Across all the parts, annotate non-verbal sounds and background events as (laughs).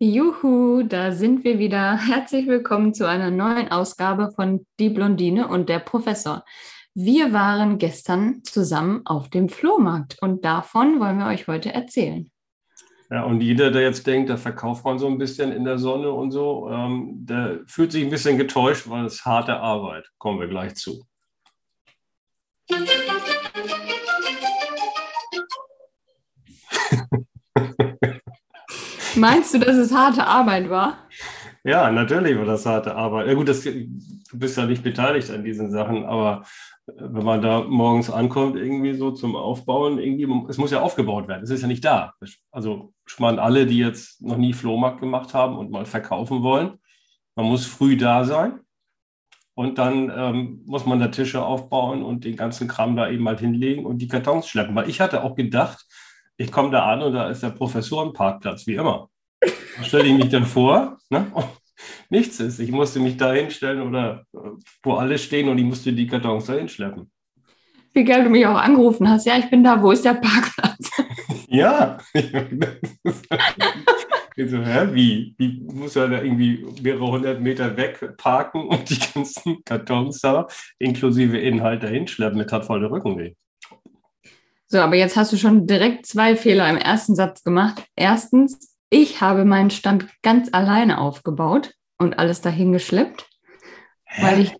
Juhu, da sind wir wieder. Herzlich willkommen zu einer neuen Ausgabe von Die Blondine und der Professor. Wir waren gestern zusammen auf dem Flohmarkt und davon wollen wir euch heute erzählen. Ja, und jeder, der jetzt denkt, da verkauft man so ein bisschen in der Sonne und so, ähm, der fühlt sich ein bisschen getäuscht, weil es harte Arbeit. Kommen wir gleich zu. (laughs) Meinst du, dass es harte Arbeit war? Ja, natürlich war das harte Arbeit. Ja gut, das, du bist ja nicht beteiligt an diesen Sachen, aber äh, wenn man da morgens ankommt, irgendwie so zum Aufbauen, irgendwie, es muss ja aufgebaut werden, es ist ja nicht da. Also spannend alle, die jetzt noch nie Flohmarkt gemacht haben und mal verkaufen wollen, man muss früh da sein und dann ähm, muss man da Tische aufbauen und den ganzen Kram da eben halt hinlegen und die Kartons schleppen. Weil ich hatte auch gedacht, ich komme da an und da ist der Professorenparkplatz, wie immer. Da stelle ich mich dann vor, ne? (laughs) nichts ist. Ich musste mich da hinstellen oder äh, wo alle stehen und ich musste die Kartons da hinschleppen. Wie geil du mich auch angerufen hast. Ja, ich bin da. Wo ist der Parkplatz? (laughs) ja. (laughs) ich so, hä, wie? Wie muss er da irgendwie mehrere hundert Meter weg parken und die ganzen Kartons da inklusive Inhalt da hinschleppen? Mit hat voll der Rückenweh. So, aber jetzt hast du schon direkt zwei Fehler im ersten Satz gemacht. Erstens, ich habe meinen Stand ganz alleine aufgebaut und alles dahin geschleppt, weil ich,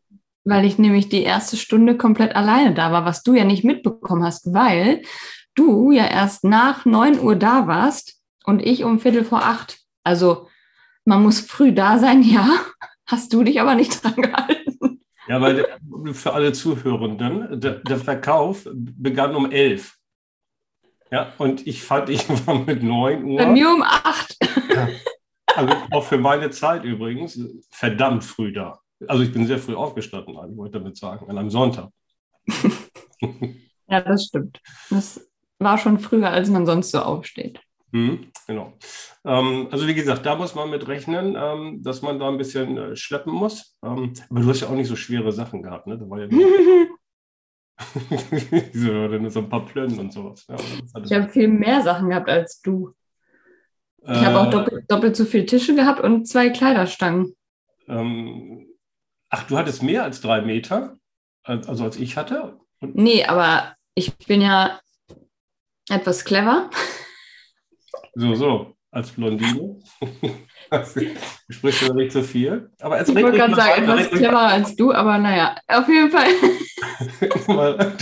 weil ich nämlich die erste Stunde komplett alleine da war, was du ja nicht mitbekommen hast, weil du ja erst nach 9 Uhr da warst und ich um Viertel vor acht. Also man muss früh da sein, (laughs) ja, hast du dich aber nicht dran gehalten. Ja, weil für alle Zuhörenden, der, der Verkauf begann um elf. Ja, und ich fand, ich (laughs) war mit 9 Uhr. Bei mir um 8. Ja, (laughs) also auch für meine Zeit übrigens, verdammt früh da. Also ich bin sehr früh aufgestanden, ich wollte damit sagen, an einem Sonntag. (laughs) ja, das stimmt. Das war schon früher, als man sonst so aufsteht. Mhm, genau. Ähm, also wie gesagt, da muss man mit rechnen, ähm, dass man da ein bisschen äh, schleppen muss. Ähm, aber du hast ja auch nicht so schwere Sachen gehabt, ne? Da war ja (laughs) so, dann so ein paar Plönnen und sowas. Ja, ich habe viel mehr Sachen gehabt als du. Ich äh, habe auch doppelt, doppelt, so viele Tische gehabt und zwei Kleiderstangen. Ähm, ach, du hattest mehr als drei Meter, also als ich hatte? Und nee, aber ich bin ja etwas clever. So, so, als Blondine. (laughs) (laughs) du sprichst ja nicht so viel. Aber ich wollte gerade sagen, etwas cleverer als du, aber naja, auf jeden Fall. (laughs)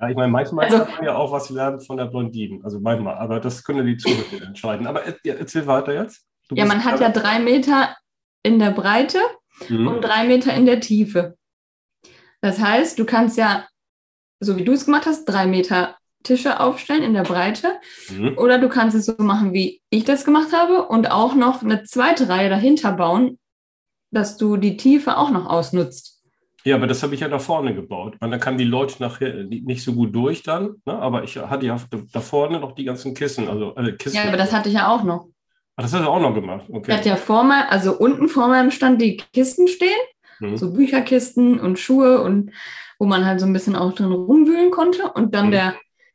ja, ich meine, manchmal also, kann man ja auch was lernen von der Blondine. Also manchmal, aber das können die Zuhörer entscheiden. Aber erzähl weiter jetzt. Du ja, man hat ja drei Meter in der Breite mhm. und drei Meter in der Tiefe. Das heißt, du kannst ja, so wie du es gemacht hast, drei Meter Tische aufstellen in der Breite. Mhm. Oder du kannst es so machen, wie ich das gemacht habe und auch noch eine zweite Reihe dahinter bauen, dass du die Tiefe auch noch ausnutzt. Ja, aber das habe ich ja da vorne gebaut. Und dann kamen die Leute nachher nicht so gut durch dann, ne? aber ich hatte ja da vorne noch die ganzen Kissen. Also, äh, Kissen. Ja, aber das hatte ich ja auch noch. Ach, das hast du auch noch gemacht. Okay. Ich hatte ja vor mir, also unten vor meinem Stand die Kisten stehen, mhm. so Bücherkisten und Schuhe und wo man halt so ein bisschen auch drin rumwühlen konnte. Und dann mhm. der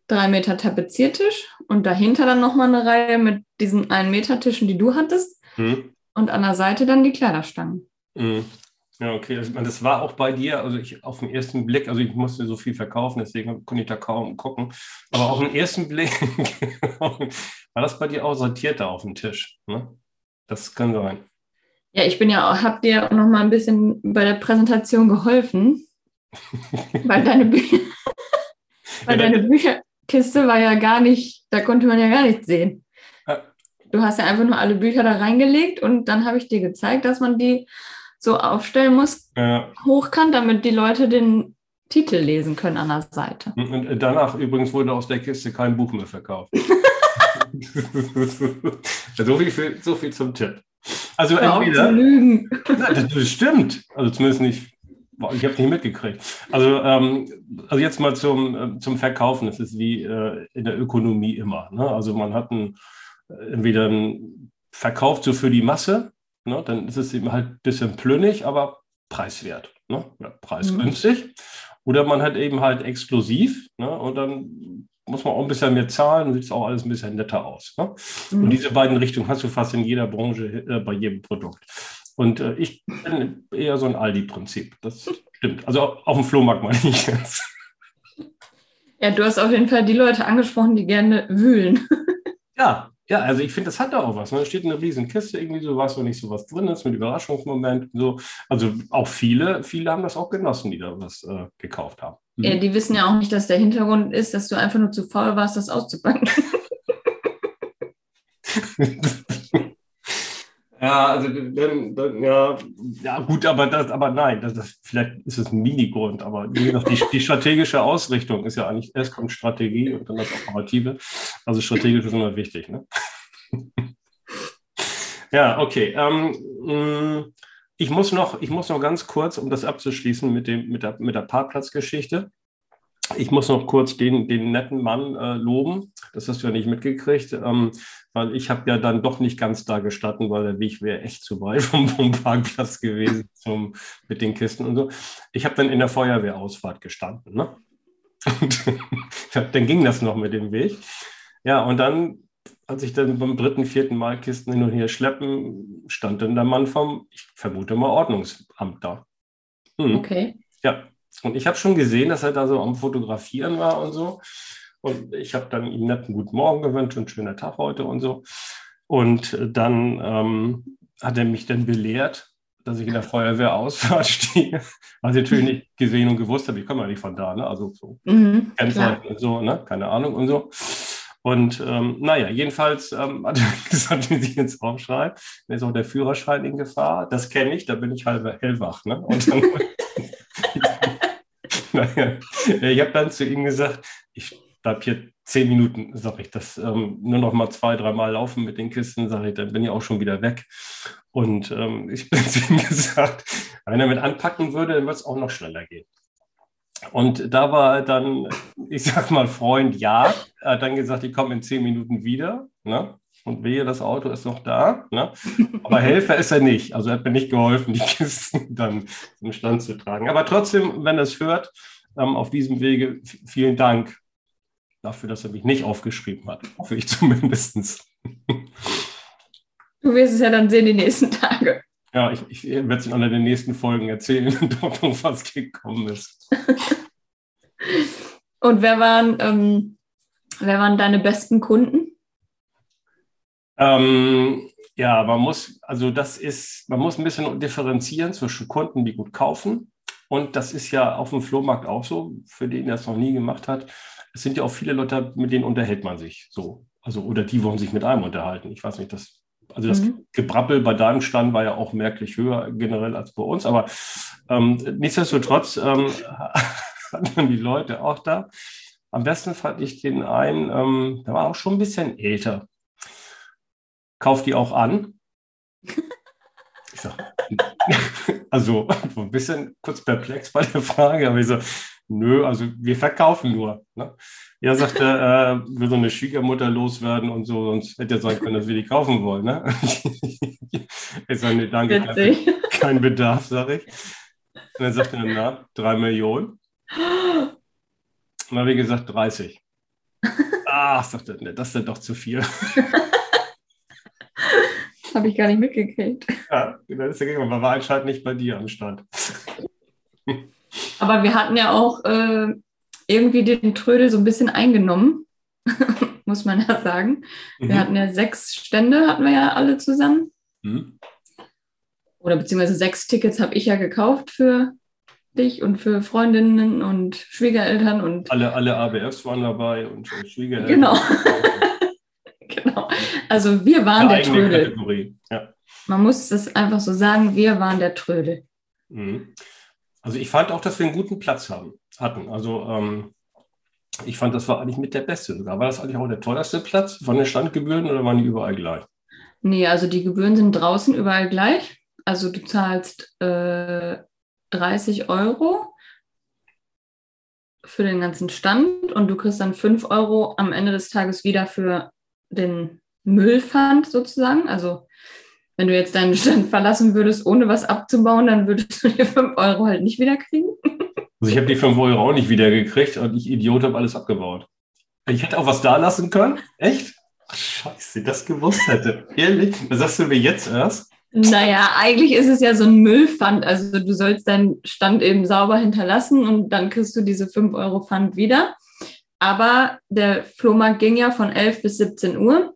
drei Meter Tapeziertisch und dahinter dann nochmal eine Reihe mit diesen 1 Meter Tischen, die du hattest. Mhm. Und an der Seite dann die Kleiderstangen. Mhm. Ja, okay. Also, das war auch bei dir, also ich auf den ersten Blick, also ich musste so viel verkaufen, deswegen konnte ich da kaum gucken. Aber auf den ersten Blick (laughs) war das bei dir auch sortiert da auf dem Tisch. Ne? Das kann sein. Ja, ich bin ja auch, hab dir auch noch mal ein bisschen bei der Präsentation geholfen, weil deine Bücher, weil deine Bücher, Kiste war ja gar nicht, da konnte man ja gar nichts sehen. Du hast ja einfach nur alle Bücher da reingelegt und dann habe ich dir gezeigt, dass man die so aufstellen muss, ja. hochkant, damit die Leute den Titel lesen können an der Seite. Und danach übrigens wurde aus der Kiste kein Buch mehr verkauft. (laughs) so, viel, so viel zum Tipp. Also entweder. Nein, das stimmt. Also zumindest nicht ich habe nicht mitgekriegt. Also, ähm, also jetzt mal zum, äh, zum Verkaufen. Das ist wie äh, in der Ökonomie immer. Ne? Also man hat einen, äh, entweder einen Verkauf so für die Masse, ne? dann ist es eben halt ein bisschen plünnig, aber preiswert, ne? ja, preisgünstig. Mhm. Oder man hat eben halt exklusiv ne? und dann muss man auch ein bisschen mehr zahlen, sieht es auch alles ein bisschen netter aus. Ne? Mhm. Und diese beiden Richtungen hast du fast in jeder Branche, äh, bei jedem Produkt. Und äh, ich bin eher so ein Aldi-Prinzip. Das stimmt. Also auf dem Flohmarkt meine ich jetzt. Ja, du hast auf jeden Fall die Leute angesprochen, die gerne wühlen. Ja, ja, also ich finde, das hat da auch was. Ne? Da steht eine riesen Kiste irgendwie, so was, wo nicht so was drin ist, mit Überraschungsmoment. So. Also auch viele, viele haben das auch genossen, die da was äh, gekauft haben. Mhm. Ja, die wissen ja auch nicht, dass der Hintergrund ist, dass du einfach nur zu faul warst, das auszupacken. (laughs) Ja, also dann, dann, ja, ja gut, aber das, aber nein, das, das vielleicht ist es ein Mini-Grund, aber die, die strategische Ausrichtung ist ja eigentlich, erst kommt Strategie und dann das Operative. Also strategisch ist immer wichtig, ne? (laughs) ja, okay. Ähm, mm, ich muss noch, ich muss noch ganz kurz, um das abzuschließen mit dem, mit der, mit der Parkplatzgeschichte. Ich muss noch kurz den, den netten Mann äh, loben. Das hast du ja nicht mitgekriegt, ähm, weil ich habe ja dann doch nicht ganz da gestatten, weil der Weg wäre echt zu weit (laughs) vom, vom Parkplatz gewesen zum, mit den Kisten und so. Ich habe dann in der Feuerwehrausfahrt gestanden. Ne? Und (laughs) dann ging das noch mit dem Weg. Ja, und dann, als ich dann beim dritten, vierten Mal Kisten hin und her schleppen, stand dann der Mann vom, ich vermute mal, Ordnungsamt da. Hm. Okay. Ja, und ich habe schon gesehen, dass er da so am Fotografieren war und so. Und ich habe dann ihm netten guten Morgen gewünscht und schöner Tag heute und so. Und dann ähm, hat er mich dann belehrt, dass ich in der Feuerwehrausfahrt (laughs) stehe. Was ich natürlich nicht gesehen und gewusst habe, ich komme ja nicht von da, ne? Also so mhm, und so, ne? Keine Ahnung und so. Und ähm, naja, jedenfalls ähm, (laughs) hat er gesagt, wenn Sie jetzt aufschreiben, dann ist auch der Führerschein in Gefahr. Das kenne ich, da bin ich halb hellwach. Ne? Und dann, (laughs) naja, ich habe dann zu ihm gesagt, ich bleibe hier zehn Minuten, sage ich, das ähm, nur noch mal zwei, dreimal laufen mit den Kisten, sage ich, dann bin ich auch schon wieder weg. Und ähm, (laughs) ich bin zu ihm gesagt, wenn er mit anpacken würde, dann wird es auch noch schneller gehen. Und da war dann, ich sag mal, Freund ja, er hat dann gesagt, ich komme in zehn Minuten wieder. Ne? Und wehe, das Auto ist noch da. Ne? Aber (laughs) Helfer ist er nicht. Also er hat mir nicht geholfen, die Kisten (laughs) dann zum Stand zu tragen. Aber trotzdem, wenn er es hört, ähm, auf diesem Wege, vielen Dank dafür, dass er mich nicht aufgeschrieben hat. Hoffe ich (laughs) zumindest. Du wirst es ja dann sehen die nächsten Tage. Ja, ich, ich werde es in einer der nächsten Folgen erzählen, (laughs) dort noch was gekommen ist. (laughs) Und wer waren, ähm, wer waren deine besten Kunden? Ähm, ja, man muss, also das ist, man muss ein bisschen differenzieren zwischen Kunden, die gut kaufen. Und das ist ja auf dem Flohmarkt auch so, für den der es noch nie gemacht hat. Es sind ja auch viele Leute, mit denen unterhält man sich so. Also, oder die wollen sich mit einem unterhalten. Ich weiß nicht, das, also das mhm. Gebrabbel bei deinem Stand war ja auch merklich höher generell als bei uns. Aber ähm, nichtsdestotrotz ähm, (laughs) hatten dann die Leute auch da. Am besten fand ich den einen, ähm, der war auch schon ein bisschen älter kauft die auch an? Ich sag, (laughs) also ein bisschen kurz perplex bei der Frage, aber ich so, nö, also wir verkaufen nur. Ne? Ja, sagte, (laughs) äh, will so eine Schwiegermutter loswerden und so, sonst hätte er sagen können, dass wir die kaufen wollen. Ne? (laughs) ich sage, nee, danke, kein, kein Bedarf, sage ich. Und dann sagte er, na, drei Millionen. Und dann habe ich gesagt, 30. (laughs) Ach, sagte er, nee, das ist doch zu viel. Habe ich gar nicht mitgekriegt. Ja, das ist ja aber war anscheinend nicht bei dir am Stand. Aber wir hatten ja auch äh, irgendwie den Trödel so ein bisschen eingenommen, (laughs) muss man ja sagen. Wir mhm. hatten ja sechs Stände, hatten wir ja alle zusammen. Mhm. Oder beziehungsweise sechs Tickets habe ich ja gekauft für dich und für Freundinnen und Schwiegereltern und. Alle, alle ABFs waren dabei und Schwiegereltern. Genau. (laughs) genau. Also wir waren der Trödel. Ja. Man muss es einfach so sagen, wir waren der Trödel. Mhm. Also ich fand auch, dass wir einen guten Platz haben, hatten. Also ähm, ich fand, das war eigentlich mit der beste sogar. War das eigentlich auch der teuerste Platz von den Standgebühren oder waren die überall gleich? Nee, also die Gebühren sind draußen überall gleich. Also du zahlst äh, 30 Euro für den ganzen Stand und du kriegst dann 5 Euro am Ende des Tages wieder für den Müllpfand sozusagen. Also wenn du jetzt deinen Stand verlassen würdest, ohne was abzubauen, dann würdest du die 5 Euro halt nicht wiederkriegen. Also ich habe die 5 Euro auch nicht wiedergekriegt und ich Idiot habe alles abgebaut. Ich hätte auch was da lassen können. Echt? Ach, scheiße, das gewusst hätte. Ehrlich? Das sagst du mir jetzt erst? Naja, eigentlich ist es ja so ein Müllpfand. Also du sollst deinen Stand eben sauber hinterlassen und dann kriegst du diese 5 Euro Pfand wieder. Aber der Flohmarkt ging ja von 11 bis 17 Uhr.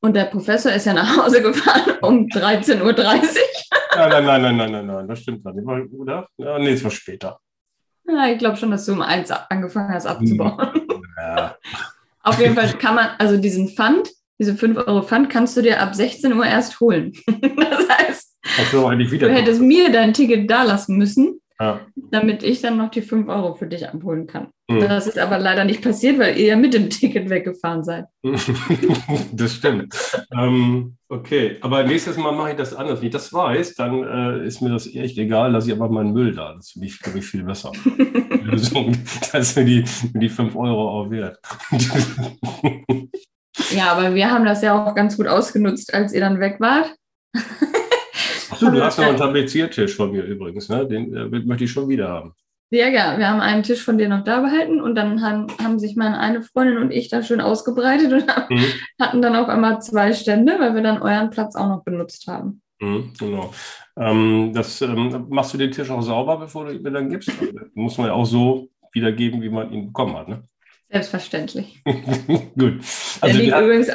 Und der Professor ist ja nach Hause gefahren um 13.30 Uhr. Nein, nein, nein, nein, nein, nein, nein, das stimmt gar nicht, oder? Ja, nee, es war später. Ja, ich glaube schon, dass du um eins angefangen hast abzubauen. Ja. Auf jeden Fall kann man, also diesen Pfand, diese 5 Euro Pfand kannst du dir ab 16 Uhr erst holen. (laughs) das heißt, so, du hättest mir dein Ticket da lassen müssen ja. damit ich dann noch die 5 Euro für dich abholen kann. Mhm. Das ist aber leider nicht passiert, weil ihr ja mit dem Ticket weggefahren seid. (laughs) das stimmt. ähm, okay, aber nächstes Mal mache ich das anders. Wenn ich das weiß, dann äh, ist mir das echt egal, lasse ich aber meinen Müll da. Das finde ich, glaube ich, viel besser. Lösung. (laughs) das mir die, die 5 Euro auch wert. ja, aber wir haben das ja auch ganz gut ausgenutzt, als ihr dann weg wart. Achso, du (laughs) hast noch einen Tapeziertisch von mir übrigens, ne? Den äh, möchte ich schon wieder haben. Ja, ja, wir haben einen Tisch von dir noch da behalten und dann haben, haben sich meine eine Freundin und ich da schön ausgebreitet und haben, mhm. hatten dann auf einmal zwei Stände, weil wir dann euren Platz auch noch benutzt haben. Mhm, genau. Ähm, das, ähm, machst du den Tisch auch sauber, bevor du ihn mir dann gibst? muss man ja auch so wiedergeben, wie man ihn bekommen hat, ne? Selbstverständlich. (laughs) Gut. Also, Der liegt übrigens.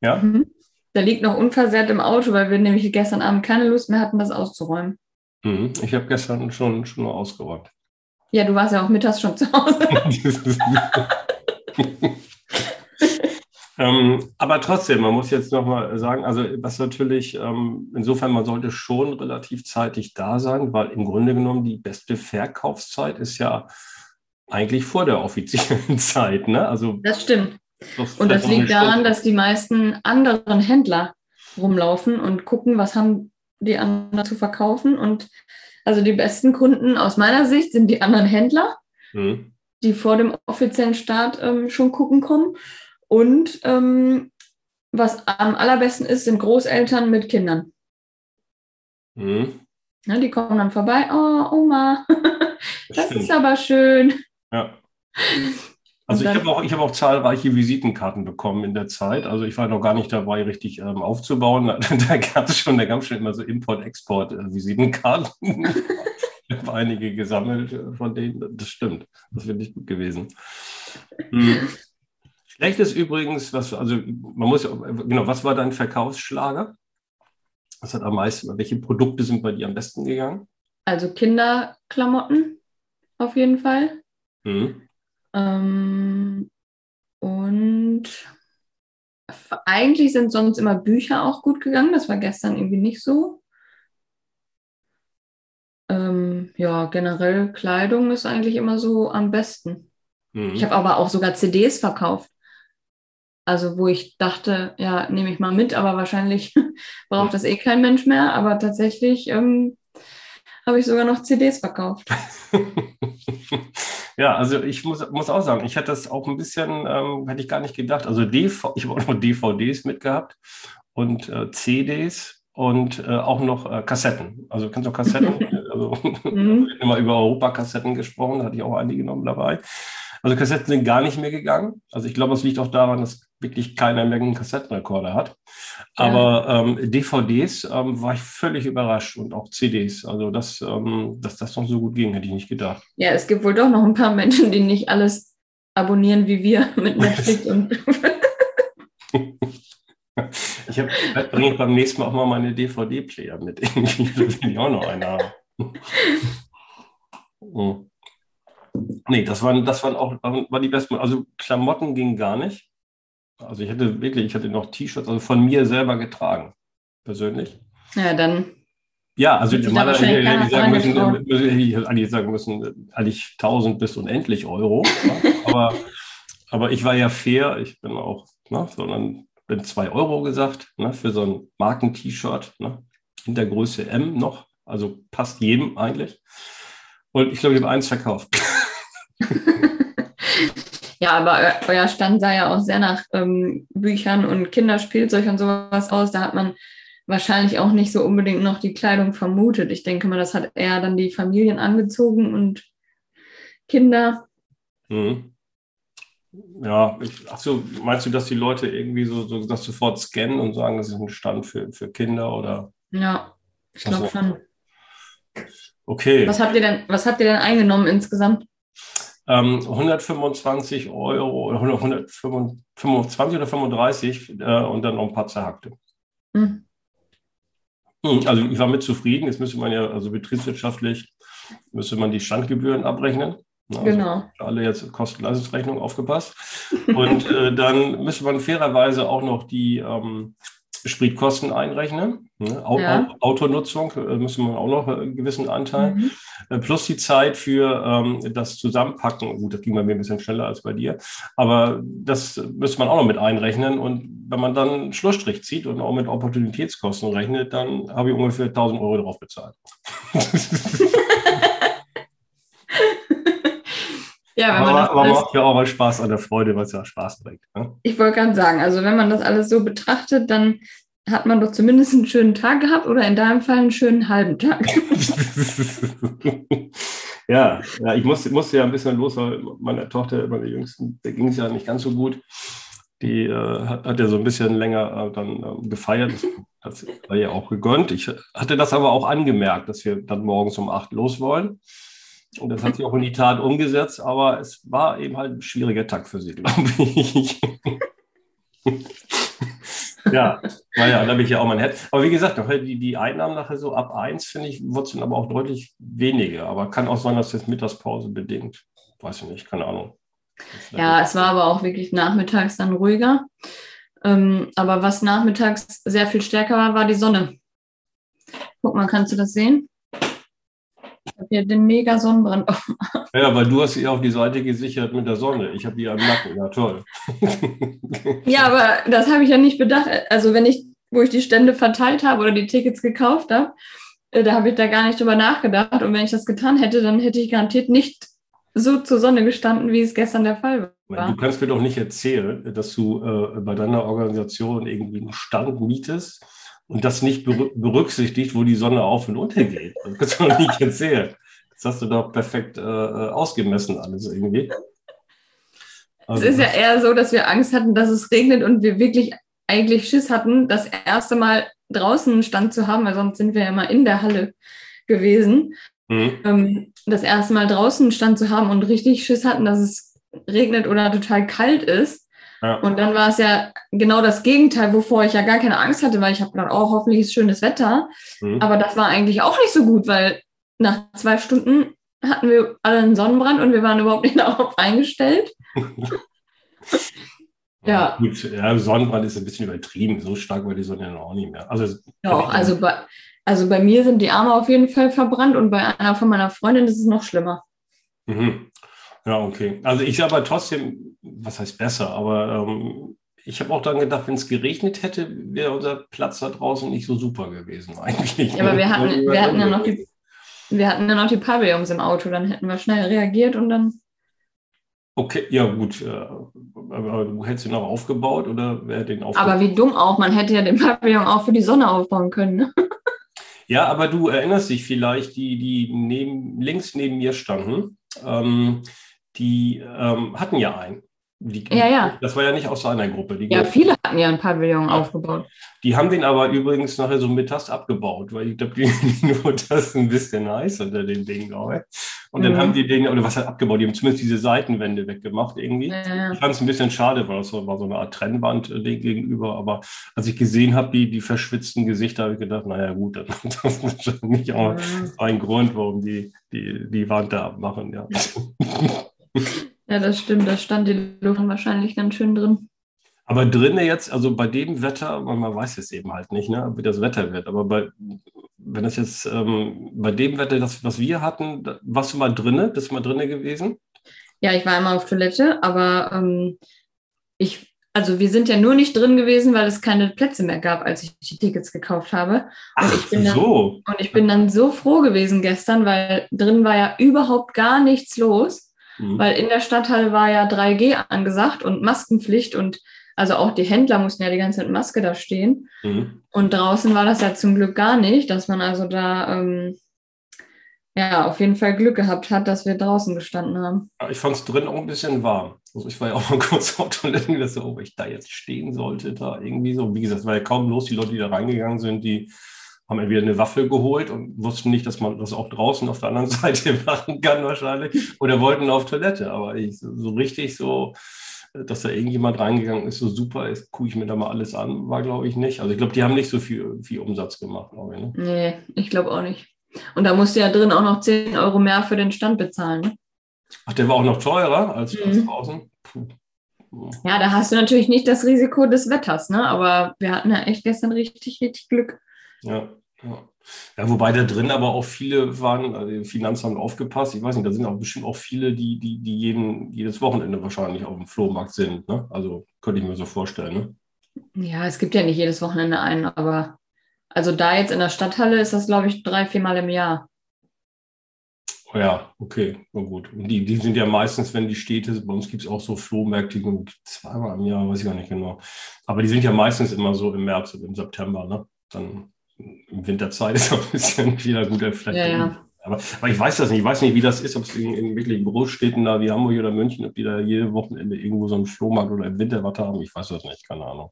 Ja? Mhm. Der liegt noch unversehrt im Auto, weil wir nämlich gestern Abend keine Lust mehr hatten, das auszuräumen. Mhm. Ich habe gestern schon, schon mal ausgeräumt. Ja, du warst ja auch mittags schon zu Hause. (laughs) ähm, aber trotzdem, man muss jetzt nochmal sagen, also was natürlich, ähm, insofern, man sollte schon relativ zeitig da sein, weil im Grunde genommen die beste Verkaufszeit ist ja eigentlich vor der offiziellen (laughs) Zeit. Ne? Also, das stimmt. Und das liegt daran, dass die meisten anderen Händler rumlaufen und gucken, was haben die anderen zu verkaufen. Und also die besten Kunden aus meiner Sicht sind die anderen Händler, mhm. die vor dem offiziellen Start ähm, schon gucken kommen. Und ähm, was am allerbesten ist, sind Großeltern mit Kindern. Mhm. Ja, die kommen dann vorbei. Oh, Oma, (laughs) das, das ist aber schön. Ja. Also ich habe auch, hab auch zahlreiche Visitenkarten bekommen in der Zeit. Also ich war noch gar nicht dabei, richtig ähm, aufzubauen. (laughs) Da gab es schon, da gab es schon immer so Import-Export-Visitenkarten. (laughs) ich habe einige gesammelt äh, von denen. Das stimmt. Das finde ich gut gewesen. Hm. Schlecht ist übrigens, was, also man muss genau, was war dein Verkaufsschlager? Was hat am meisten, welche Produkte sind bei dir am besten gegangen? Also Kinderklamotten auf jeden Fall. Mhm. Ähm, und eigentlich sind sonst immer Bücher auch gut gegangen. Das war gestern irgendwie nicht so. Ähm, ja, generell Kleidung ist eigentlich immer so am besten. Mhm. Ich habe aber auch sogar CDs verkauft. Also wo ich dachte, ja, nehme ich mal mit, aber wahrscheinlich (laughs) braucht das eh kein Mensch mehr. Aber tatsächlich ähm, habe ich sogar noch CDs verkauft. (laughs) ja, also ich muss, muss auch sagen, ich hätte das auch ein bisschen, ähm, hätte ich gar nicht gedacht. Also DV, (laughs) ich habe auch noch DVDs mitgehabt und äh, CDs und äh, auch noch äh, Kassetten. Also kennst du Kassetten? (laughs) also mhm. immer über Europa-Kassetten gesprochen, da hatte ich auch einige genommen dabei. Also Kassetten sind gar nicht mehr gegangen. Also ich glaube, es liegt auch daran, dass wirklich keiner mehr einen Kassettenrekorder hat. Aber ja. ähm, DVDs ähm, war ich völlig überrascht und auch CDs. Also dass, ähm, dass das noch so gut ging, hätte ich nicht gedacht. Ja, es gibt wohl doch noch ein paar Menschen, die nicht alles abonnieren wie wir (laughs) mit Netflix (laughs) und. ich bringe beim nächsten Mal auch mal meine DVD-Player mit. (laughs) Irgendwie will ich auch noch eine haben. Hm. Nee, das waren, das waren auch war die besten. Also Klamotten ging gar nicht. Also ich hatte wirklich, ich hatte noch T-Shirts also von mir selber getragen, persönlich. Ja, dann. Ja, also normalerweise hätte ich sagen müssen, eigentlich sagen müssen, eigentlich 1000 bis unendlich Euro. (laughs) aber, aber ich war ja fair, ich bin auch, ne, sondern bin 2 Euro gesagt, ne, für so ein Marken-T-Shirt, ne, in der Größe M noch, also passt jedem eigentlich. Und ich glaube, ich habe eins verkauft. (laughs) (laughs) ja, aber euer Stand sah ja auch sehr nach ähm, Büchern und Kinderspielzeug und sowas aus. Da hat man wahrscheinlich auch nicht so unbedingt noch die Kleidung vermutet. Ich denke mal, das hat eher dann die Familien angezogen und Kinder. Mhm. Ja, ich, ach so, meinst du, dass die Leute irgendwie so, so das sofort scannen und sagen, das ist ein Stand für, für Kinder oder? Ja, ich glaube schon. Okay. Was habt ihr denn, was habt ihr denn eingenommen insgesamt? Ähm, 125 Euro oder 100 125 oder 35 äh, und dann noch ein paar zerhackte. Hm. Hm, Also ich war mit zufrieden. Jetzt müsste man ja, also betriebswirtschaftlich, müsste man die Standgebühren abrechnen. Ne, Also Genau. alle jetzt Kosten-Leistungsrechnung aufgepasst. Und äh, dann müsste man fairerweise auch noch die ähm, Spritkosten einrechnen. Ne? Au Ja. Au Autonutzung äh, müsste man auch noch äh, einen gewissen Anteil. Mhm. Äh, Plus die Zeit für ähm, das Zusammenpacken. Gut, das ging bei mir ein bisschen schneller als bei dir. Aber das müsste man auch noch mit einrechnen. Und wenn man dann einen Schlussstrich zieht und auch mit Opportunitätskosten rechnet, dann habe ich ungefähr 1000 Euro drauf bezahlt. (laughs) (laughs) Ja, wenn man aber das aber alles, macht ja auch mal Spaß an der Freude, was ja Spaß bringt. Ne? ich wollte gerade sagen, also wenn man das alles so betrachtet, dann hat man doch zumindest einen schönen Tag gehabt oder in deinem Fall einen schönen halben Tag. (laughs) ja, ja, ich musste, musste ja ein bisschen los, weil meine Tochter, meine Jüngsten, der ging es ja nicht ganz so gut. Die äh, hat, hat ja so ein bisschen länger äh, dann äh, gefeiert. Das war ja auch gegönnt. Ich hatte das aber auch angemerkt, dass wir dann morgens um acht los wollen. Und das hat sie auch in die Tat umgesetzt, aber es war eben halt ein schwieriger Tag für sie, glaube ich. (laughs) ja, naja, da bin ich ja auch mein Head. Aber wie gesagt, die, die Einnahmen nachher so ab eins, finde ich, dann aber auch deutlich weniger. Aber kann auch sein, dass das Mittagspause bedingt. Weiß ich nicht, keine Ahnung. Ja, es war aber auch wirklich nachmittags dann ruhiger. Ähm, aber was nachmittags sehr viel stärker war, war die Sonne. Guck mal, kannst du das sehen? Ich habe hier den mega Sonnenbrand. Ja, weil du hast sie auf die Seite gesichert mit der Sonne. Ich habe die am Nacken. Ja, toll. Ja, aber das habe ich ja nicht bedacht. Also wenn ich, wo ich die Stände verteilt habe oder die Tickets gekauft habe, äh, da habe ich da gar nicht drüber nachgedacht. Und wenn ich das getan hätte, dann hätte ich garantiert nicht so zur Sonne gestanden, wie es gestern der Fall Du war. kannst mir doch nicht erzählen, dass du äh, bei deiner Organisation irgendwie einen Stand mietest und das nicht berü berücksichtigt, wo die Sonne auf und unter geht. Das kannst du doch nicht erzählen. Das hast du doch perfekt äh, äh, ausgemessen alles irgendwie. Es Also, ist ja eher so, dass wir Angst hatten, dass es regnet und wir wirklich eigentlich Schiss hatten, das erste Mal draußen einen Stand zu haben, weil sonst sind wir ja immer in der Halle gewesen. mhm. Ähm, das erste Mal draußen einen Stand zu haben und richtig Schiss hatten, dass es regnet oder total kalt ist. Ja. Und dann war es ja genau das Gegenteil, wovor ich ja gar keine Angst hatte, weil ich habe gedacht, oh, hoffentlich ist schönes Wetter. Mhm. Aber das war eigentlich auch nicht so gut, weil nach zwei Stunden hatten wir alle einen Sonnenbrand und wir waren überhaupt nicht (laughs) darauf eingestellt. (laughs) Ja. Gut, ja, Sonnenbrand ist ein bisschen übertrieben. So stark war die Sonne ja noch auch nicht mehr. Also, Doch, also bei, also bei mir sind die Arme auf jeden Fall verbrannt und bei einer von meiner Freundin ist es noch schlimmer. Mhm. Ja, okay. Also ich aber trotzdem, was heißt besser, aber ähm, ich habe auch dann gedacht, wenn es geregnet hätte, wäre unser Platz da draußen nicht so super gewesen (laughs) eigentlich. Ja, aber wir hatten, wir hatten ja noch die, wir hatten ja noch die Pavillons im Auto, dann hätten wir schnell reagiert und dann. Okay, ja gut. äh, Aber du hättest ihn auch aufgebaut oder wer den aufgebaut? Aber wie dumm auch, man hätte ja den (laughs) Pavillon auch für die Sonne aufbauen können. Ne? Ja, aber du erinnerst dich vielleicht, die, die neben, links neben mir standen, ähm, die ähm, hatten ja einen. Die, Ja, ja. Das war ja nicht aus einer Gruppe. Die, Ja, viele hatten ja einen Pavillon aufgebaut. die haben den aber übrigens nachher so mittags abgebaut, weil ich glaube, (laughs) die nur das ein bisschen heiß unter den Ding, glaube ich. Und dann Mhm. haben die den, oder was hat abgebaut? Die haben zumindest diese Seitenwände weggemacht irgendwie. Ja, Ich fand es ein bisschen schade, weil das war so eine Art Trennwand äh, dem gegenüber. Aber als ich gesehen habe, die, die verschwitzten Gesichter, habe ich gedacht, naja gut, dann, (laughs) das ist wahrscheinlich auch ein Grund, warum die, die die Wand da abmachen. Ja. (laughs) ja, das stimmt, da stand die Luft wahrscheinlich ganz schön drin. Aber drinnen jetzt, also bei dem Wetter, man, man weiß es eben halt nicht, ne, wie das Wetter wird. Aber bei, wenn das jetzt ähm, bei dem Wetter, das, was wir hatten, da, warst du mal drinnen? Bist du mal drinnen gewesen? Ja, ich war einmal auf Toilette, aber ähm, ich, also wir sind ja nur nicht drin gewesen, weil es keine Plätze mehr gab, als ich die Tickets gekauft habe. Und ich bin dann- so. Und ich bin dann so froh gewesen gestern, weil drin war ja überhaupt gar nichts los, Mhm. weil in der Stadthalle war ja 3G angesagt und Maskenpflicht und also auch die Händler mussten ja die ganze Zeit Maske da stehen. Mhm. Und draußen war das ja zum Glück gar nicht, dass man also da ähm, ja, auf jeden Fall Glück gehabt hat, dass wir draußen gestanden haben. Ich fand es drin auch ein bisschen warm. Also ich war ja auch mal (laughs) kurz auf Toilette, dass so, ob ich da jetzt stehen sollte, da irgendwie so. Wie gesagt, es war ja kaum los. Die Leute, die da reingegangen sind, die haben entweder eine Waffe geholt und wussten nicht, dass man das auch draußen auf der anderen (laughs) Seite machen kann wahrscheinlich oder wollten auf Toilette. Aber ich, so richtig so, dass da irgendjemand reingegangen ist, so super ist, gucke ich mir da mal alles an, war glaube ich nicht. Also ich glaube, die haben nicht so viel, viel Umsatz gemacht, glaube ich. Ne? Nee, ich glaube auch nicht. Und da musst du ja drin auch noch 10 Euro mehr für den Stand bezahlen. Ne? Ach, der war auch noch teurer als, mhm. als draußen? Puh. Ja, da hast du natürlich nicht das Risiko des Wetters, ne? aber wir hatten ja echt gestern richtig, richtig Glück. Ja, ja. Ja, wobei da drin aber auch viele waren, also Finanzamt aufgepasst. Ich weiß nicht, da sind auch bestimmt auch viele, die, die, die jeden, jedes Wochenende wahrscheinlich auf dem Flohmarkt sind. Ne? Also könnte ich mir so vorstellen. Ne? Ja, es gibt ja nicht jedes Wochenende einen, aber also da jetzt in der Stadthalle ist das, glaube ich, drei, viermal im Jahr. Oh ja, okay, na gut. Und die, die sind ja meistens, wenn die Städte, bei uns gibt es auch so Flohmärkte, die zweimal im Jahr, weiß ich gar nicht genau. Aber die sind ja meistens immer so im März und im September, ne? Dann in Winterzeit (laughs) ist auch ein bisschen wieder gut. Vielleicht ja, ja. Aber, aber, ich weiß das nicht. Ich weiß nicht, wie das ist, ob es in, in wirklich Großstädten da wie Hamburg oder München, ob die da jede Wochenende irgendwo so einen Flohmarkt oder im Winter was haben. Ich weiß das nicht, keine Ahnung.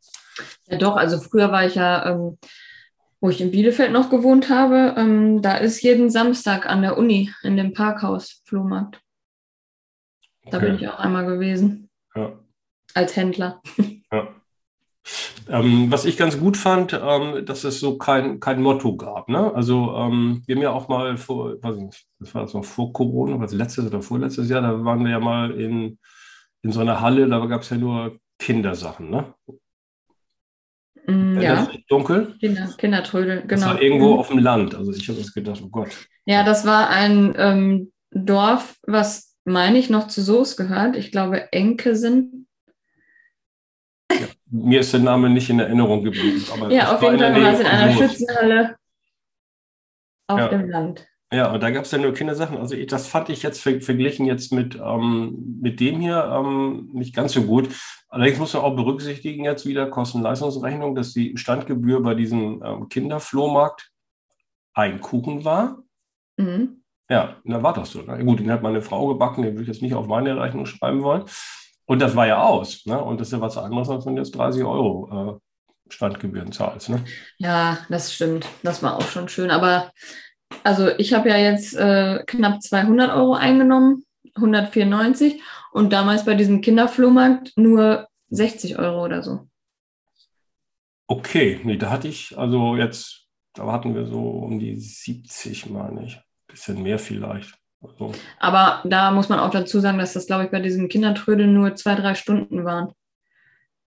Ja, doch. Also früher war ich ja, ähm, wo ich in Bielefeld noch gewohnt habe, ähm, da ist jeden Samstag an der Uni in dem Parkhaus Flohmarkt. Da okay. bin ich auch einmal gewesen. Ja. Als Händler. Ja. (laughs) Ähm, was ich ganz gut fand, ähm, dass es so kein, kein Motto gab. Ne? Also ähm, wir haben ja auch mal vor, weiß nicht, das war das noch vor Corona, was letztes oder vorletztes Jahr, da waren wir ja mal in, in so einer Halle, da gab es ja nur Kindersachen. Ne? Mm, ja. Dunkel? Kinder, Kindertrödel, genau. Das war irgendwo mhm. auf dem Land. Also ich habe das gedacht, oh Gott. Ja, das war ein ähm, Dorf, was meine ich noch zu Soos gehört. Ich glaube Enkesen mir ist der Name nicht in Erinnerung geblieben. ja, auf jeden Fall war es in einer Schützenhalle auf ja. dem Land. Ja, und da gab es ja nur Kindersachen. Also ich, das fand ich jetzt verglichen jetzt mit, ähm, mit dem hier ähm, nicht ganz so gut. Allerdings muss man auch berücksichtigen jetzt wieder Kosten-Leistungsrechnung, dass die Standgebühr bei diesem ähm, Kinderflohmarkt ein Kuchen war. Mhm. Ja, da war das so. Ne? Gut, den hat meine Frau gebacken, den würde ich jetzt nicht auf meine Rechnung schreiben wollen. Und das war ja aus. Ne? Und das ist ja was anderes, als wenn du jetzt 30 Euro äh, Standgebühren zahlst. Ne? Ja, das stimmt. Das war auch schon schön. Aber also ich habe ja jetzt äh, knapp 200 Euro eingenommen, 194. Und damals bei diesem Kinderflohmarkt nur 60 Euro oder so. Okay, nee, da hatte ich, also jetzt, da hatten wir so um die 70, meine ich. Bisschen mehr vielleicht. Also. Aber da muss man auch dazu sagen, dass das, glaube ich, bei diesen Kindertrödeln nur zwei, drei Stunden waren.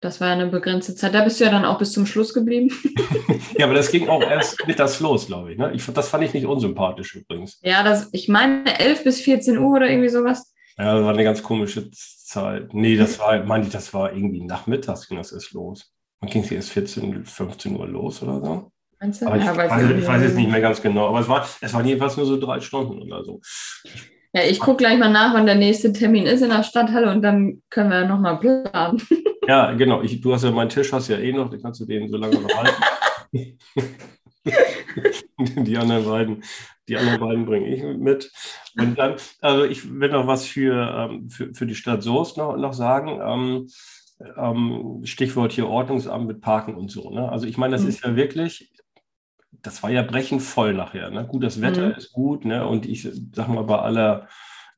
Das war ja eine begrenzte Zeit. Da bist du ja dann auch bis zum Schluss geblieben. (laughs) ja, aber das ging auch erst mittags los, glaube ich, ne? ich. Das fand ich nicht unsympathisch übrigens. Ja, das, ich meine 11 bis 14 Uhr oder irgendwie sowas. Ja, das war eine ganz komische Zeit. Nee, das war, meine ich, das war irgendwie nachmittags ging das erst los. Man ging es erst 14, 15 Uhr los oder so. Meinst du? Aber ich, ja, weiß, ich, ich weiß jetzt nicht mehr ganz genau, aber es, war, es waren jedenfalls nur so drei Stunden oder so. Ja, ich gucke gleich mal nach, wann der nächste Termin ist in der Stadthalle und dann können wir nochmal planen. Ja, genau. Ich, du hast ja meinen Tisch, hast ja eh noch, den kannst du den so lange noch halten. (laughs) die anderen beiden, die anderen beiden bringe ich mit. Und dann, also ich will noch was für, ähm, für, für die Stadt Soest noch, noch sagen. Ähm, ähm, Stichwort hier Ordnungsamt mit Parken und so. Ne? Also ich meine, das mhm. ist ja wirklich, das war ja brechend voll nachher. Ne? Gut, das Wetter mhm. ist gut ne? und ich sag mal, bei aller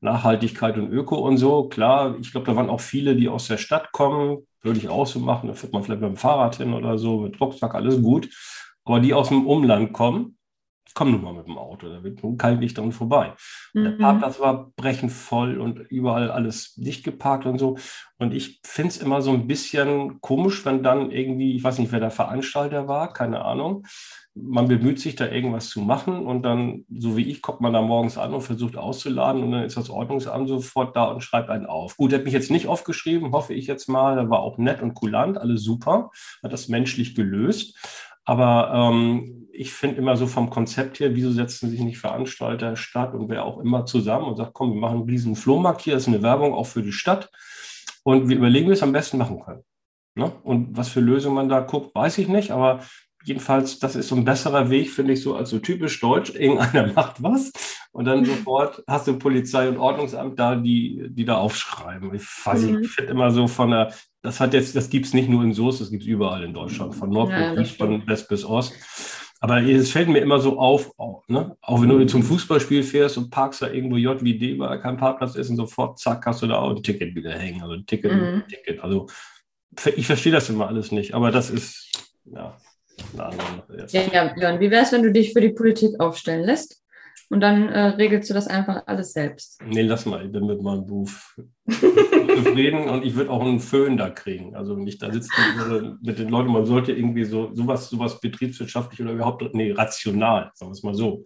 Nachhaltigkeit und Öko und so, klar, ich glaube, da waren auch viele, die aus der Stadt kommen, würde ich auch so machen, da fährt man vielleicht mit dem Fahrrad hin oder so, mit Rucksack, alles gut. Aber die aus dem Umland kommen, komm nun mal mit dem Auto, da wird nun kalt nicht dran vorbei. Mhm. Der Parkplatz war brechend voll und überall alles dicht geparkt und so. Und ich finde es immer so ein bisschen komisch, wenn dann irgendwie, ich weiß nicht, wer der Veranstalter war, keine Ahnung, man bemüht sich da irgendwas zu machen und dann, so wie ich, kommt man da morgens an und versucht auszuladen und dann ist das Ordnungsamt sofort da und schreibt einen auf. Gut, der hat mich jetzt nicht aufgeschrieben, hoffe ich jetzt mal, der war auch nett und kulant, alles super, hat das menschlich gelöst. Aber ähm, ich finde immer so vom Konzept her, wieso setzen sich nicht Veranstalter, Stadt und wer auch immer zusammen und sagt, komm, wir machen diesen Flohmarkt hier, das ist eine Werbung auch für die Stadt und wir überlegen, wie wir es am besten machen können. Ne? Und was für Lösungen man da guckt, weiß ich nicht, aber jedenfalls, das ist so ein besserer Weg, finde ich, so als so typisch deutsch. (laughs) Irgendeiner macht was und dann sofort hast du Polizei und Ordnungsamt da, die, die da aufschreiben. Ich weiß nicht, mhm. ich finde immer so von der, das hat jetzt, das gibt es nicht nur in Soest, das gibt es überall in Deutschland, von Nord ja, bis von West bis Ost. Aber es fällt mir immer so auf, auch, ne? auch wenn du zum Fußballspiel fährst und parkst da irgendwo JWD, weil kein Parkplatz ist und sofort, zack, hast du da auch ein Ticket wieder hängen. Also ein Ticket, mhm. Ticket. Also ich verstehe das immer alles nicht, aber das ist, ja, ja, ja, Björn, wie wäre es, wenn du dich für die Politik aufstellen lässt? Und dann äh, regelst du das einfach alles selbst. Nee, lass mal, ich bin mit meinem Beruf (laughs) zufrieden und ich würde auch einen Föhn da kriegen. Also nicht da sitzen mit den Leuten, man sollte irgendwie so sowas, sowas betriebswirtschaftlich oder überhaupt, nee, rational, sagen wir es mal so,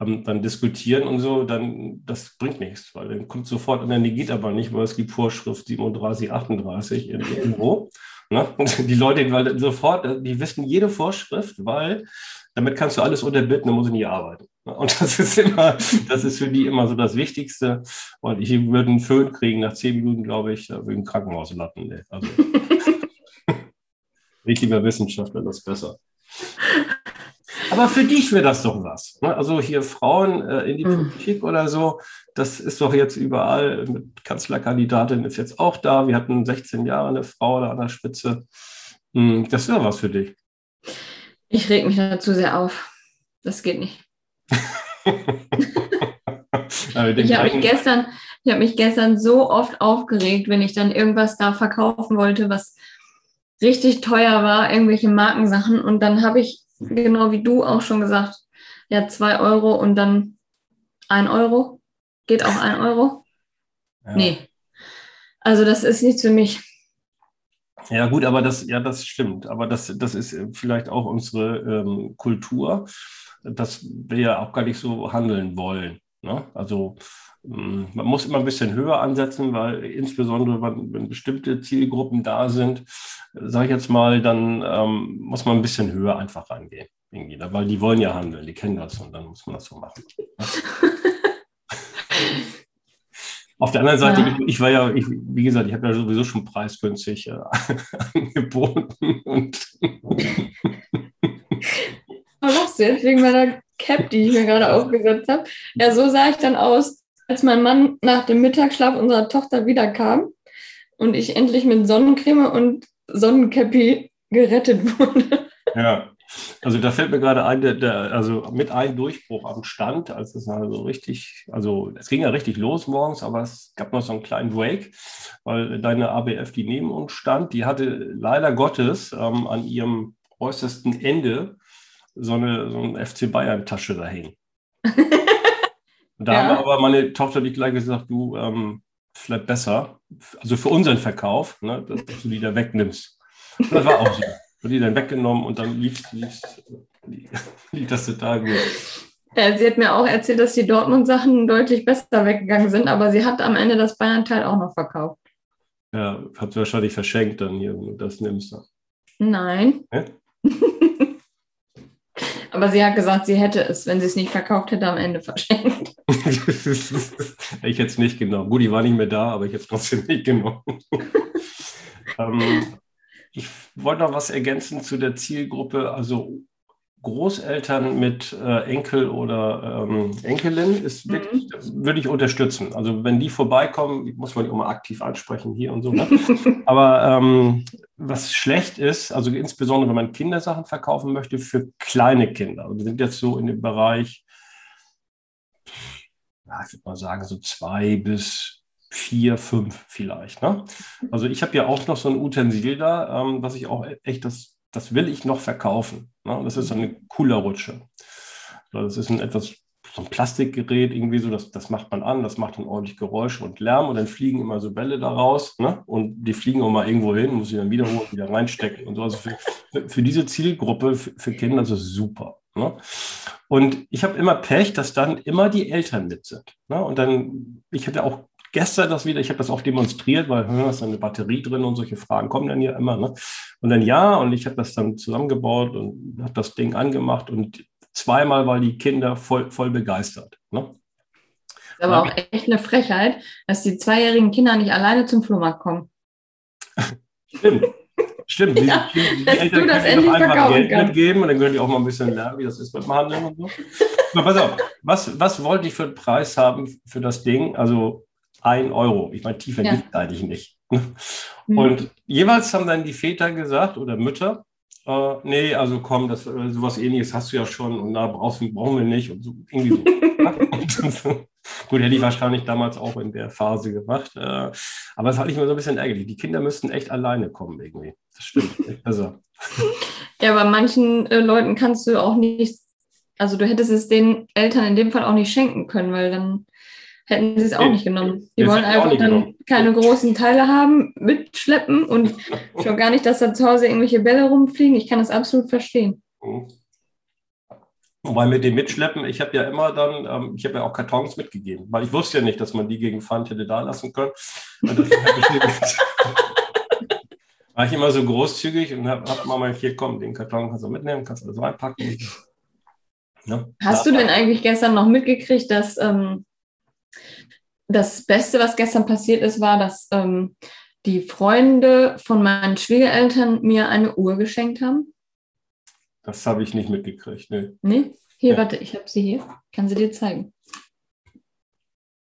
ähm, dann diskutieren und so, dann das bringt nichts, weil dann kommt sofort, und dann geht aber nicht, weil es gibt Vorschrift 37, 38 irgendwo. Ne? Die Leute, weil sofort, die wissen jede Vorschrift, weil damit kannst du alles unterbinden, dann muss ich nie arbeiten. Ne? Und das ist immer, das ist für die immer so das Wichtigste. Und ich würde einen Föhn kriegen nach zehn Minuten, glaube ich, da würde ich im Krankenhaus landen. Also, (laughs) richtiger Wissenschaftler, das ist besser. Aber für dich wäre das doch was. Ne? Also hier Frauen äh, in die mhm. Politik oder so, das ist doch jetzt überall. Mit Kanzlerkandidatin ist jetzt auch da. Wir hatten 16 Jahre eine Frau da an der Spitze. Hm, das wäre was für dich. Ich reg mich dazu sehr auf. Das geht nicht. (laughs) ich habe mich, gestern, hab mich gestern so oft aufgeregt, wenn ich dann irgendwas da verkaufen wollte, was richtig teuer war, irgendwelche Markensachen. Und dann habe ich genau wie du auch schon gesagt, ja, zwei Euro und dann ein Euro. Geht auch ein Euro? Ja. Nee. Also das ist nichts für mich. Ja, gut, aber das, ja, das stimmt. Aber das, das ist vielleicht auch unsere ähm, Kultur, dass wir ja auch gar nicht so handeln wollen. Ne? Also hm, man muss immer ein bisschen höher ansetzen, weil insbesondere wenn bestimmte Zielgruppen da sind, sage ich jetzt mal, dann ähm, muss man ein bisschen höher einfach rangehen. Irgendwie, ne? weil die wollen ja handeln, die kennen das und dann muss man das so machen. (laughs) Auf der anderen Seite, ja. ich, ich, war ja, ich, wie gesagt, ich habe ja sowieso schon preisgünstig äh, (laughs) angeboten. Und (laughs) Was machst du jetzt wegen meiner Cap, die ich mir gerade aufgesetzt habe? Ja, so sah ich dann aus, als mein Mann nach dem Mittagsschlaf unserer Tochter wiederkam und ich endlich mit Sonnencreme und Sonnencappy gerettet (laughs) wurde. Ja, also da fällt mir gerade ein, der, der, also mit einem Durchbruch am Stand, als es also richtig, also es ging ja richtig los morgens, aber es gab noch so einen kleinen Break, weil deine ABF, die neben uns stand, die hatte leider Gottes ähm, an ihrem äußersten Ende so eine, so eine FC Bayern-Tasche (laughs) da hängen. Da ja. haben aber meine Tochter nicht gleich gesagt, du, ähm, vielleicht besser, also für unseren Verkauf, ne, dass, du die da wegnimmst. Das war auch so. Und die dann weggenommen und dann lief, lief, (laughs) lief das total gut. Ja, sie hat mir auch erzählt, dass die Dortmund-Sachen deutlich besser weggegangen sind, aber sie hat am Ende das Bayern-Teil auch noch verkauft. Ja, hat sie wahrscheinlich verschenkt dann hier, wenn du das nimmst. Nein. Ja? (laughs) Aber sie hat gesagt, sie hätte es, wenn sie es nicht verkauft hätte, am Ende verschenkt. (laughs) ich hätte es nicht genommen. Gut, die war nicht mehr da, aber ich hätte es trotzdem nicht genommen. ähm, ich wollte noch was ergänzen zu der Zielgruppe. Also Großeltern mit äh, Enkel oder ähm, Enkelin ist wirklich, mhm. würde ich unterstützen. Also wenn die vorbeikommen, muss man die auch mal aktiv ansprechen hier und so. Ne? (laughs) Aber ähm, was schlecht ist, also insbesondere wenn man Kindersachen verkaufen möchte für kleine Kinder. Und wir sind jetzt so in dem Bereich, ja, ich würde mal sagen, so zwei bis vier, fünf vielleicht. Ne? Also ich habe ja auch noch so ein Utensil da, ähm, was ich auch echt das das will ich noch verkaufen. Ne? Das ist eine coole Rutsche. Das ist ein etwas so ein Plastikgerät irgendwie so, das, das macht man an, das macht dann ordentlich Geräusche und Lärm und dann fliegen immer so Bälle da raus ne? und die fliegen auch mal irgendwo hin, muss ich dann wiederholen, wieder reinstecken und so. Also für, für diese Zielgruppe, für, für Kinder ist es super. Ne? Und ich habe immer Pech, dass dann immer die Eltern mit sind. Ne? Und dann, ich hatte auch gestern das wieder, ich habe das auch demonstriert, weil hm, ist eine Batterie drin und solche Fragen kommen dann ja immer. Ne? Und dann ja, und ich habe das dann zusammengebaut und habe das Ding angemacht und zweimal war die Kinder voll, voll begeistert. Ne? Das ist aber auch echt eine Frechheit, dass die zweijährigen Kinder nicht alleine zum Flohmarkt kommen. Stimmt. Stimmt, die, (laughs) Ja, die, die dass Eltern du das endlich verkaufen Geld kannst. mitgeben und dann können die auch mal ein bisschen lernen, wie das ist beim Handeln und so. (laughs) Na, pass auf, was, was wollte ich für einen Preis haben für das Ding? Also ein Euro. Ich meine, tiefer Ja. gibt es eigentlich nicht. Hm. Und jeweils haben dann die Väter gesagt oder Mütter, äh, nee, also komm, das, äh, sowas ähnliches hast du ja schon und da brauchst, brauchen wir nicht und so, irgendwie so. (laughs) (laughs) Gut, hätte ich wahrscheinlich damals auch in der Phase gemacht. Äh, aber es hat mich immer so ein bisschen ärgerlich. Die Kinder müssten echt alleine kommen irgendwie. Das stimmt. Also, (laughs) Ja, aber manchen äh, Leuten kannst du auch nicht, also du hättest es den Eltern in dem Fall auch nicht schenken können, weil dann hätten sie es auch nicht genommen. Die wollen einfach dann keine großen Teile haben, mitschleppen und (laughs) schon gar nicht, dass da zu Hause irgendwelche Bälle rumfliegen. Ich kann das absolut verstehen. Mhm. Wobei mit dem Mitschleppen, ich habe ja immer dann, ähm, ich habe ja auch Kartons mitgegeben, weil ich wusste ja nicht, dass man die gegen Pfand hätte da lassen können. (laughs) (laughs) War ich immer so großzügig und habe hab mal hier, komm, den Karton kannst du mitnehmen, kannst du das reinpacken. Ja. Hast du denn eigentlich gestern noch mitgekriegt, dass ähm, das Beste, was gestern passiert ist, war, dass ähm, die Freunde von meinen Schwiegereltern mir eine Uhr geschenkt haben? Das habe ich nicht mitgekriegt. Nee. Nee? Hier, Ja. warte, ich habe sie hier. Kann sie dir zeigen.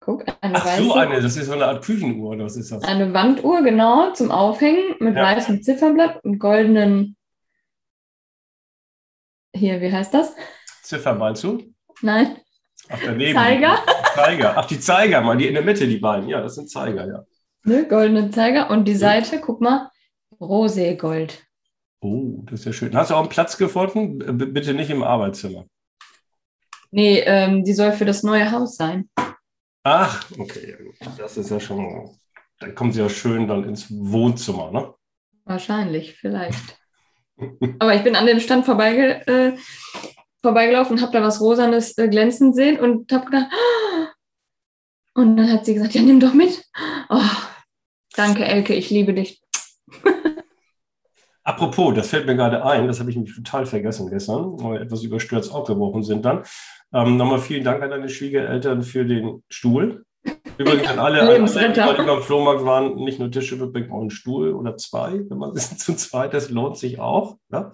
Guck, eine Ach weiße. so, eine, das ist so eine Art Küchenuhr, oder was ist das? Eine Wanduhr, genau, zum Aufhängen mit Ja. weißem Zifferblatt und goldenen. Hier, wie heißt das? Ziffer meinst du? Nein, Ach, daneben. Zeiger? Zeiger. Ach, die Zeiger, mal die in der Mitte, die beiden. Ja, das sind Zeiger, ja. ne, goldenen Zeiger. Und die Seite, guck mal, Roségold. Oh, das ist ja schön. Hast du auch einen Platz gefunden? B bitte nicht im Arbeitszimmer. Nee, ähm, die soll für das neue Haus sein. Ach, okay. ja gut. Das ist ja schon. Dann kommen sie ja schön dann ins Wohnzimmer, ne? Wahrscheinlich, vielleicht. (laughs) Aber ich bin an dem Stand vorbeige äh, vorbeigelaufen, habe da was Rosanes äh, glänzend sehen und habe gedacht, "Ah!" Und dann hat sie gesagt, ja, nimm doch mit. Oh, danke, Elke, ich liebe dich. (laughs) Apropos, das fällt mir gerade ein, das habe ich nämlich total vergessen gestern, weil wir etwas überstürzt aufgebrochen sind dann. Ähm, nochmal vielen Dank an deine Schwiegereltern für den Stuhl. Übrigens an alle, alle, die beim Flohmarkt waren, nicht nur Tische mitbringen, auch einen Stuhl oder zwei, wenn man (laughs) zu zweit ist, lohnt sich auch. Ne?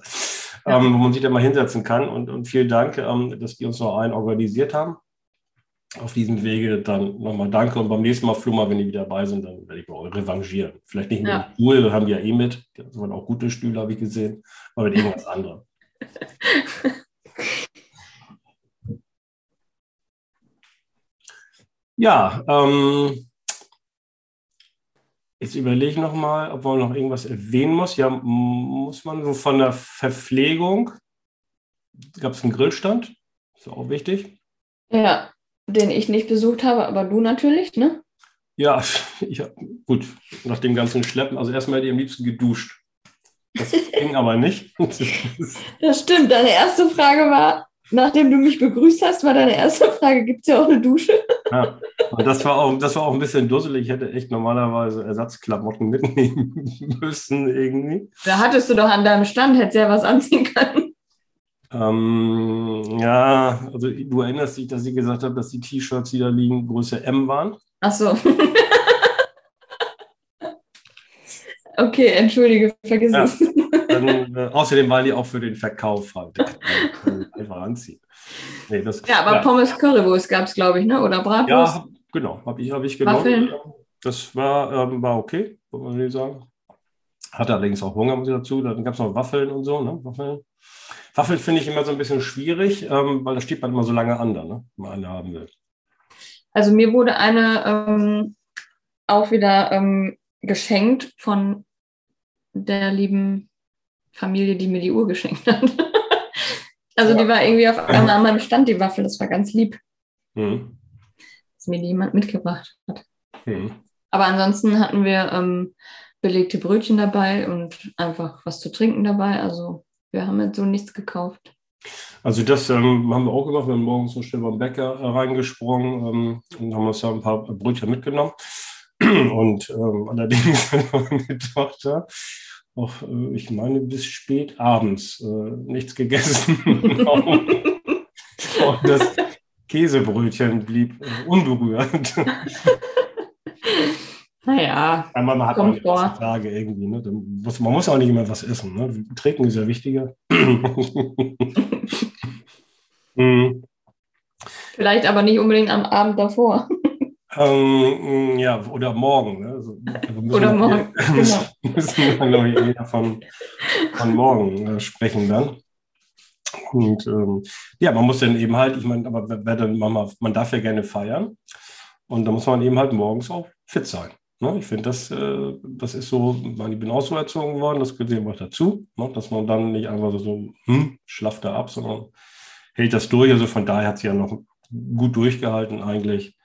Ja. Ähm, wo man sich da mal hinsetzen kann. Und, und vielen Dank, ähm, dass die uns noch einen organisiert haben. Auf diesem Wege dann nochmal danke. Und beim nächsten Mal, Flummer, wenn die wieder dabei sind, dann werde ich mal revanchieren. Vielleicht nicht mit Ja. dem Stuhl, haben die ja eh mit. Das waren auch gute Stühle, habe ich gesehen. Aber mit irgendwas (laughs) anderem. Ja, ähm, jetzt überlege ich nochmal, ob man noch irgendwas erwähnen muss. Ja, muss man so von der Verpflegung, gab es einen Grillstand, ist auch wichtig. Ja, den ich nicht besucht habe, aber du natürlich, ne? Ja, (laughs) ich, gut, nach dem ganzen Schleppen, also erstmal hätte ich am liebsten geduscht. Das (laughs) ging aber nicht. (laughs) Das stimmt. Deine erste Frage war, nachdem du mich begrüßt hast, war deine erste Frage, gibt es ja auch eine Dusche? Ja, und das war, auch, das war auch ein bisschen dusselig. Ich hätte echt normalerweise Ersatzklamotten mitnehmen müssen irgendwie. Da hattest du doch an deinem Stand, hättest ja was anziehen können. Ähm, ja, also du erinnerst dich, dass ich gesagt habe, dass die T-Shirts, die da liegen, Größe M waren. Ach so. (laughs) okay, entschuldige, vergiss Ja. es. (laughs) Dann, äh, außerdem waren die auch für den Verkauf halt. Einfach anziehen. Nee, das, Ja, aber Pommes Currywurst gab es, glaube ich, ne? Oder Bratwurst? ja, hab- genau, habe ich, hab ich genommen. Waffeln? Das war, ähm, war okay, muss man nicht sagen. Hatte allerdings auch Hunger, muss ich dazu. Dann gab es noch Waffeln und so. Ne? Waffeln, Waffeln finde ich immer so ein bisschen schwierig, ähm, weil da steht man immer so lange an, ne? wenn man eine haben will. Also mir wurde eine ähm, auch wieder ähm, geschenkt von der lieben Familie, die mir die Uhr geschenkt hat. (laughs) also die war irgendwie auf einmal an meinem Stand, die Waffel. Das war ganz lieb, Hm. dass mir die jemand mitgebracht hat. Hm. Aber ansonsten hatten wir ähm, belegte Brötchen dabei und einfach was zu trinken dabei. Also wir haben jetzt so nichts gekauft. Also das ähm, haben wir auch gemacht. Wir sind morgens so schnell beim Bäcker äh, reingesprungen ähm, und haben uns da ein paar Brötchen mitgenommen. (clears throat) Und ähm, allerdings (laughs) hat meine Tochter auch, äh, ich meine, bis spät abends äh, nichts gegessen. (laughs) (laughs) und das Käsebrötchen blieb äh, unberührt. Naja, Einmal hat kommt man vor. Tage irgendwie. Ne? Muss, man muss auch nicht immer was essen. Ne? Trinken ist ja wichtiger. (laughs) (laughs) Hm. Vielleicht aber nicht unbedingt am Abend davor. Ähm, ja, oder morgen. Ne? Also, wir müssen Oder morgen, (laughs) genau. müssen wir, glaube ich, eher von, von morgen äh, sprechen dann. Und ähm, ja, man muss dann eben halt, ich meine, aber wer, wer dann, man, man darf ja gerne feiern. Und da muss man eben halt morgens auch fit sein. Ne? Ich finde, das, äh, das ist so, meine, ich bin auch so erzogen worden, das gehört eben auch dazu, ne? dass man dann nicht einfach so, hm, schlafft da ab, sondern hält das durch. Also von daher hat sie ja noch gut durchgehalten eigentlich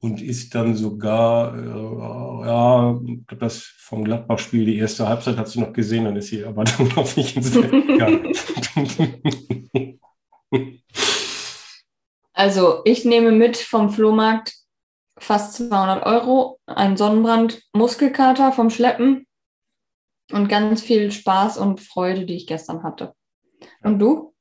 und ist dann sogar, äh, ja, das vom Gladbach-Spiel, die erste Halbzeit hat sie noch gesehen, dann ist sie aber (laughs) dann noch nicht ins Bett. (laughs) Also ich nehme mit vom Flohmarkt fast 200 Euro, einen Sonnenbrand, Muskelkater vom Schleppen und ganz viel Spaß und Freude, die ich gestern hatte. Und du?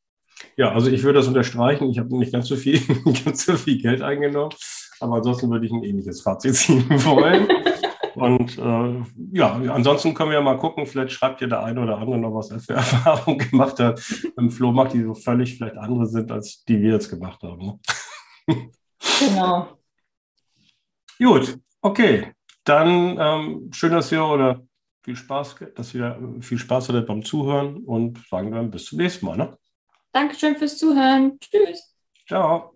ja, also ich würde das unterstreichen. Ich habe nicht ganz so viel, (laughs) ganz so viel Geld eingenommen, aber ansonsten würde ich ein ähnliches Fazit ziehen (laughs) wollen. Und äh, ja, ansonsten können wir ja mal gucken, vielleicht schreibt ihr der eine oder andere noch, was er für (laughs) Erfahrungen gemacht hat im Flohmarkt, die so völlig vielleicht andere sind, als die wir jetzt gemacht haben. Ne? Genau. Gut, okay. Dann ähm, schön, dass ihr oder viel Spaß, dass ihr viel Spaß hattet beim Zuhören und sagen dann bis zum nächsten Mal. Ne? Dankeschön fürs Zuhören. Tschüss. Ciao.